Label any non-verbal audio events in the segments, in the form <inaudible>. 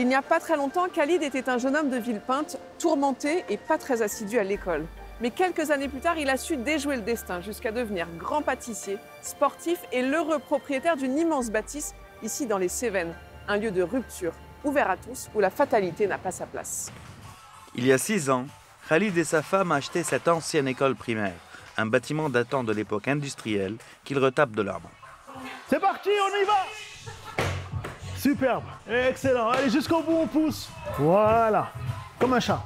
Il n'y a pas très longtemps, Khalid était un jeune homme de Villepinte, tourmenté et pas très assidu à l'école. Mais quelques années plus tard, il a su déjouer le destin jusqu'à devenir grand pâtissier, sportif et l'heureux propriétaire d'une immense bâtisse ici dans les Cévennes, un lieu de rupture ouvert à tous où la fatalité n'a pas sa place. Il y a six ans, Khalid et sa femme achetaient cette ancienne école primaire, un bâtiment datant de l'époque industrielle qu'ils retapent de leurs mains. C'est parti, on y va Superbe, excellent. Allez, jusqu'au bout, on pousse. Voilà, comme un chat.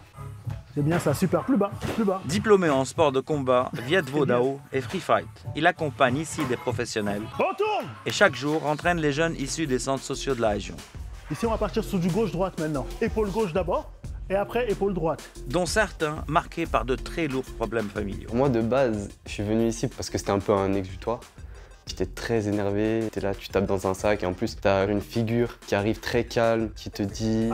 C'est bien ça, super. Plus bas, plus bas. Diplômé en sport de combat, <laughs> Viet Vo Dao et Free Fight, il accompagne ici des professionnels On tourne et chaque jour entraîne les jeunes issus des centres sociaux de la région, Ici, on va partir sur du gauche-droite maintenant. Épaule gauche d'abord, et après épaule droite. dont certains marqués par de très lourds problèmes familiaux. Moi, de base, je suis venu ici parce que c'était un peu un exutoire. J'étais très énervé, t'es là, tu tapes dans un sac et en plus, t'as une figure qui arrive très calme, qui te dit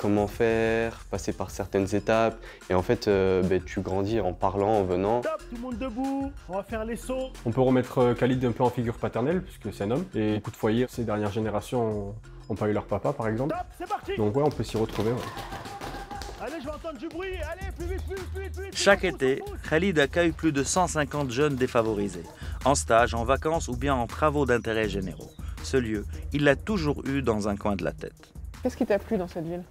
comment faire, passer par certaines étapes. Et en fait, euh, ben, tu grandis en parlant, en venant. Top, tout le monde debout. On va faire les sauts. On peut remettre euh, Khalid un peu en figure paternelle, puisque c'est un homme. Et beaucoup de foyers, ces dernières générations, n'ont pas eu leur papa, par exemple. Top, c'est parti Donc ouais, on peut s'y retrouver. ouais. Je vais entendre du bruit. Allez, plus vite, plus vite, plus vite, plus vite. Chaque été. Khalid accueille plus de 150 jeunes défavorisés, en stage, en vacances ou bien en travaux d'intérêt généraux. Ce lieu, il l'a toujours eu dans un coin de la tête. Qu'est-ce qui t'a plu dans cette ville?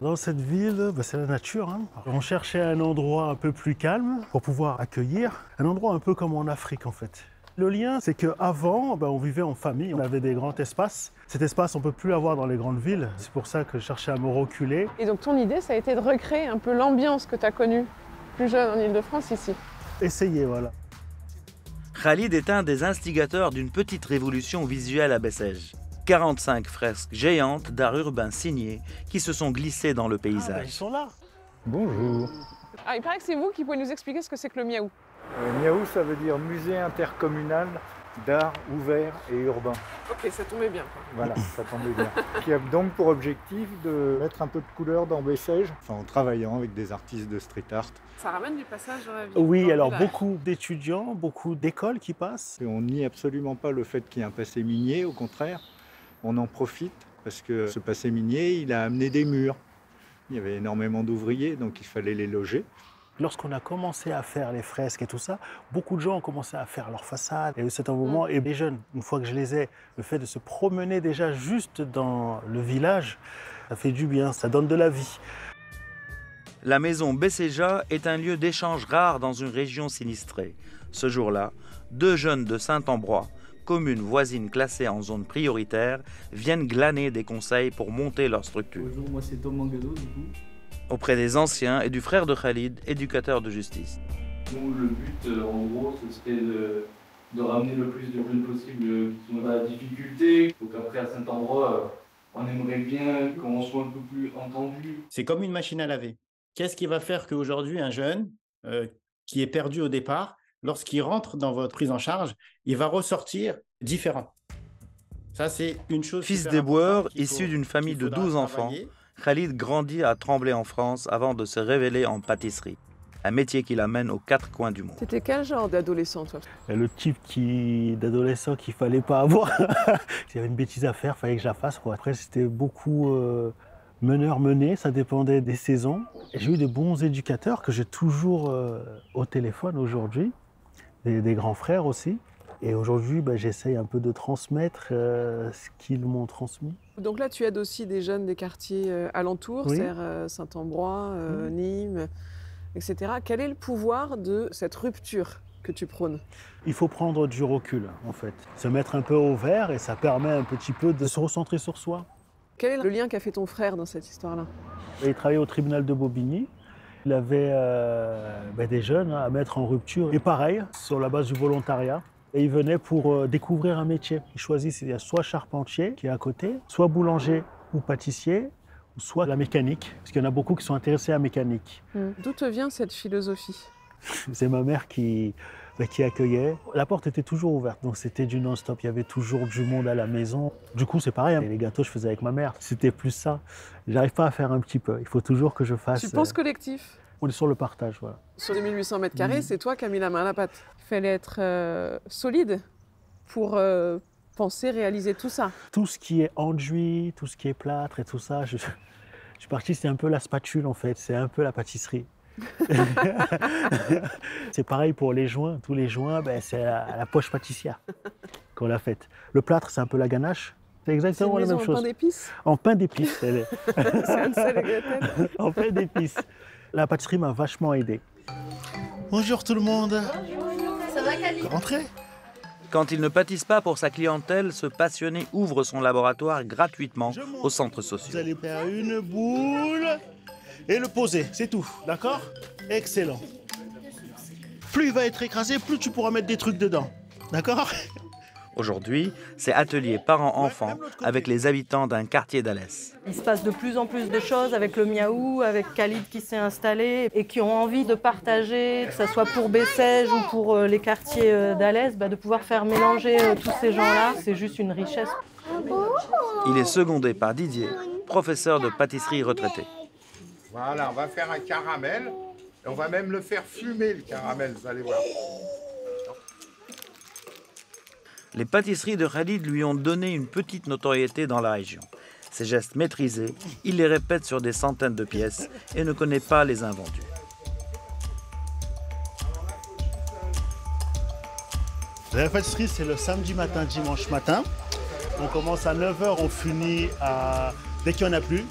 Dans cette ville, bah, c'est la nature. hein. On cherchait un endroit un peu plus calme pour pouvoir accueillir. Un endroit un peu comme en Afrique en fait. Le lien, c'est qu'avant, on vivait en famille, on avait des grands espaces. Cet espace, on ne peut plus avoir dans les grandes villes. C'est pour ça que je cherchais à me reculer. Et donc ton idée, ça a été de recréer un peu l'ambiance que tu as connue plus jeune en Ile-de-France ici. Essayer, voilà. Khalid est un des instigateurs d'une petite révolution visuelle à Bessèges. 45 fresques géantes d'art urbain signées qui se sont glissées dans le Ah, ils paysage. sont là. Bonjour. Ah, il paraît que c'est vous qui pouvez nous expliquer ce que c'est que le miaou. Euh, Miaou, ça veut dire musée intercommunal d'art ouvert et urbain. Ok, ça tombait bien. Voilà, ça tombait bien. <laughs> Qui a donc pour objectif de mettre un peu de couleur dans Bessèges, enfin en travaillant avec des artistes de street art. Ça ramène du passage dans la ville. Oui, alors beaucoup d'étudiants, beaucoup d'écoles qui passent. Et on nie absolument pas le fait qu'il y ait un passé minier, au contraire, on en profite parce que ce passé minier, il a amené des murs. Il y avait énormément d'ouvriers, donc il fallait les loger. Lorsqu'on a commencé à faire les fresques et tout ça, beaucoup de gens ont commencé à faire leurs façades. Et c'est un moment, et les jeunes, une fois que je les ai, le fait de se promener déjà juste dans le village, ça fait du bien, ça donne de la vie. La maison Besséja est un lieu d'échange rare dans une région sinistrée. Ce jour-là, deux jeunes de Saint-Ambrois, commune voisine classée en zone prioritaire, viennent glaner des conseils pour monter leur structure. Bonjour, moi c'est Tom Mangado du coup. Auprès des anciens et du frère de Khalid, éducateur de justice. Nous, le but euh, en gros, ce serait de, de ramener le plus de jeunes possible euh, qui sont dans la difficulté. Donc après à Saint-Ambrois, euh, on aimerait bien qu'on soit un peu plus entendu. C'est comme une machine à laver. Qu'est-ce qui va faire qu'aujourd'hui, un jeune euh, qui est perdu au départ, lorsqu'il rentre dans votre prise en charge, il va ressortir différent? Ça, c'est une chose. Fils importante qu'il issu d'une famille de faudra 12 enfants, travailler. Khalid grandit à Tremblay en France avant de se révéler en pâtisserie, un métier qui l'amène aux quatre coins du monde. T'étais quel genre d'adolescent, toi? Et le type qui, d'adolescent qu'il fallait pas avoir. <laughs> S'il y avait une bêtise à faire, fallait que je la fasse. Quoi. Après, c'était beaucoup euh, meneur-mené, ça dépendait des saisons. J'ai eu de bons éducateurs que j'ai toujours euh, au téléphone aujourd'hui, des, des grands frères aussi. Et aujourd'hui, bah, j'essaye un peu de transmettre euh, ce qu'ils m'ont transmis. Donc là, tu aides aussi des jeunes des quartiers euh, alentours, Oui. c'est-à-dire euh, Saint-Ambrois. Nîmes, etc. Quel est le pouvoir de cette rupture que tu prônes? Il faut prendre du recul, en fait. Se mettre un peu au vert et ça permet un petit peu de se recentrer sur soi. Quel est le lien qu'a fait ton frère dans cette histoire-là? Il travaillait au tribunal de Bobigny. Il avait euh, ben, des jeunes à mettre en rupture. Et pareil, sur la base du volontariat. Et il venait pour euh, découvrir un métier. Il choisit il y a soit charpentier, qui est à côté, soit boulanger ou pâtissier, ou soit la mécanique. Parce qu'il y en a beaucoup qui sont intéressés à la mécanique. D'où te vient cette philosophie? <laughs> C'est ma mère qui, ben, qui accueillait. La porte était toujours ouverte, donc c'était du non-stop. Il y avait toujours du monde à la maison. Du coup, c'est pareil. hein. Les gâteaux, je faisais avec ma mère. C'était plus ça. J'arrive pas à faire un petit peu. Il faut toujours que je fasse. Tu penses euh, collectif? On est sur le partage, voilà. Sur les 1800 mètres carrés, Mhm. c'est toi qui as mis la main à la pâte. Il fallait être euh, solide pour euh, penser, réaliser tout ça Tout ce qui est enduit, tout ce qui est plâtre et tout ça, je, je suis parti, c'est un peu la spatule en fait, c'est un peu la pâtisserie. <laughs> c'est pareil pour les joints. Tous les joints, ben, c'est à la poche pâtissière qu'on l'a faite. Le plâtre, c'est un peu la ganache. C'est exactement la même en chose. pain d'épices En pain d'épices. elle est. <laughs> En pain d'épices. La pâtisserie m'a vachement aidé. Bonjour tout le monde. Ça va, Cali Rentrez. Quand il ne pâtisse pas pour sa clientèle, ce passionné ouvre son laboratoire gratuitement aux centres Vous sociaux. allez faire une boule et le poser, c'est tout. D'accord? Excellent. Plus il va être écrasé, plus tu pourras mettre des trucs dedans. D'accord? Aujourd'hui, c'est atelier parents-enfants avec les habitants d'un quartier d'Alès. Il se passe de plus en plus de choses avec le Miaou, avec Khalid qui s'est installé et qui ont envie de partager, que ce soit pour Bessèges ou pour euh, les quartiers euh, d'Alès, bah, de pouvoir faire mélanger euh, tous ces gens-là. C'est juste une richesse. Il est secondé par Didier, professeur de pâtisserie retraité. Voilà, on va faire un caramel. Et on va même le faire fumer, le caramel, vous allez voir. Les pâtisseries de Khalid lui ont donné une petite notoriété dans la région. Ses gestes maîtrisés, il les répète sur des centaines de pièces et ne connaît pas les invendus. La pâtisserie, c'est le samedi matin, dimanche matin. On commence à 9h, on finit à... dès qu'il n'y en a plus,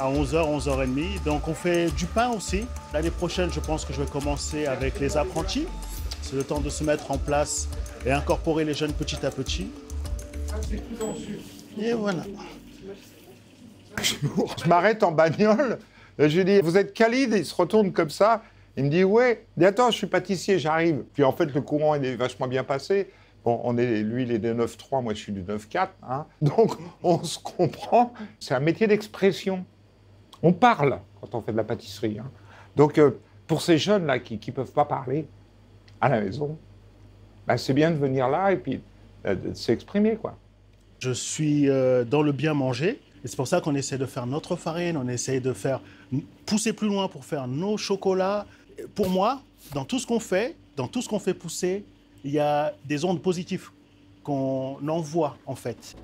à 11h, 11h30. Donc on fait du pain aussi. L'année prochaine, je pense que je vais commencer avec les apprentis. C'est le temps de se mettre en place et incorporer les jeunes petit à petit. Et voilà. <laughs> Je m'arrête en bagnole. Je lui dis, vous êtes Khalid Il se retourne comme ça. Il me dit, ouais. Il attends, je suis pâtissier, j'arrive. Puis en fait, le courant, est vachement bien passé. Bon, on est, lui, il est de 9-3, moi, je suis du 9-4. hein. Donc, <laughs> on se comprend. C'est un métier d'expression. On parle quand on fait de la pâtisserie. hein. Donc, euh, pour ces jeunes-là qui ne peuvent pas parler à la maison, ben, c'est bien de venir là et puis euh, de s'exprimer, quoi. Je suis euh, dans le bien manger. Et c'est pour ça qu'on essaie de faire notre farine, on essaie de faire pousser plus loin pour faire nos chocolats. Pour moi, dans tout ce qu'on fait, dans tout ce qu'on fait pousser, il y a des ondes positives qu'on envoie en fait.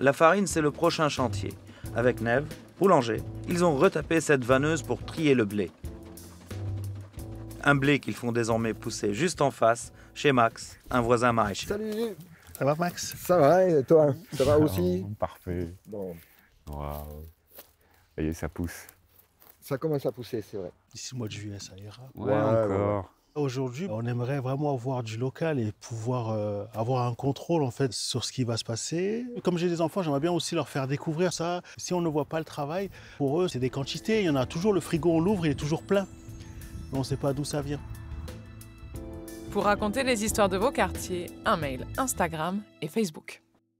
La farine, c'est le prochain chantier. Avec Neve, boulanger, ils ont retapé cette vanneuse pour trier le blé. Un blé qu'ils font désormais pousser juste en face, chez Max, un voisin maraîcher. Salut Ça va Max? Ça va et toi? Ça va aussi? Parfait. Bon, Waouh. Ça y est, ça pousse. ça commence à pousser, c'est vrai. D'ici le mois de juillet, ça ira. Ouais, Ouais, encore. Aujourd'hui, on aimerait vraiment avoir du local et pouvoir euh, avoir un contrôle en fait sur ce qui va se passer. Comme j'ai des enfants, j'aimerais bien aussi leur faire découvrir ça. Si on ne voit pas le travail, pour eux, c'est des quantités. Il y en a toujours, le frigo, on l'ouvre, il est toujours plein. Mais on ne sait pas d'où ça vient. Pour raconter les histoires de vos quartiers, un mail, Instagram et Facebook.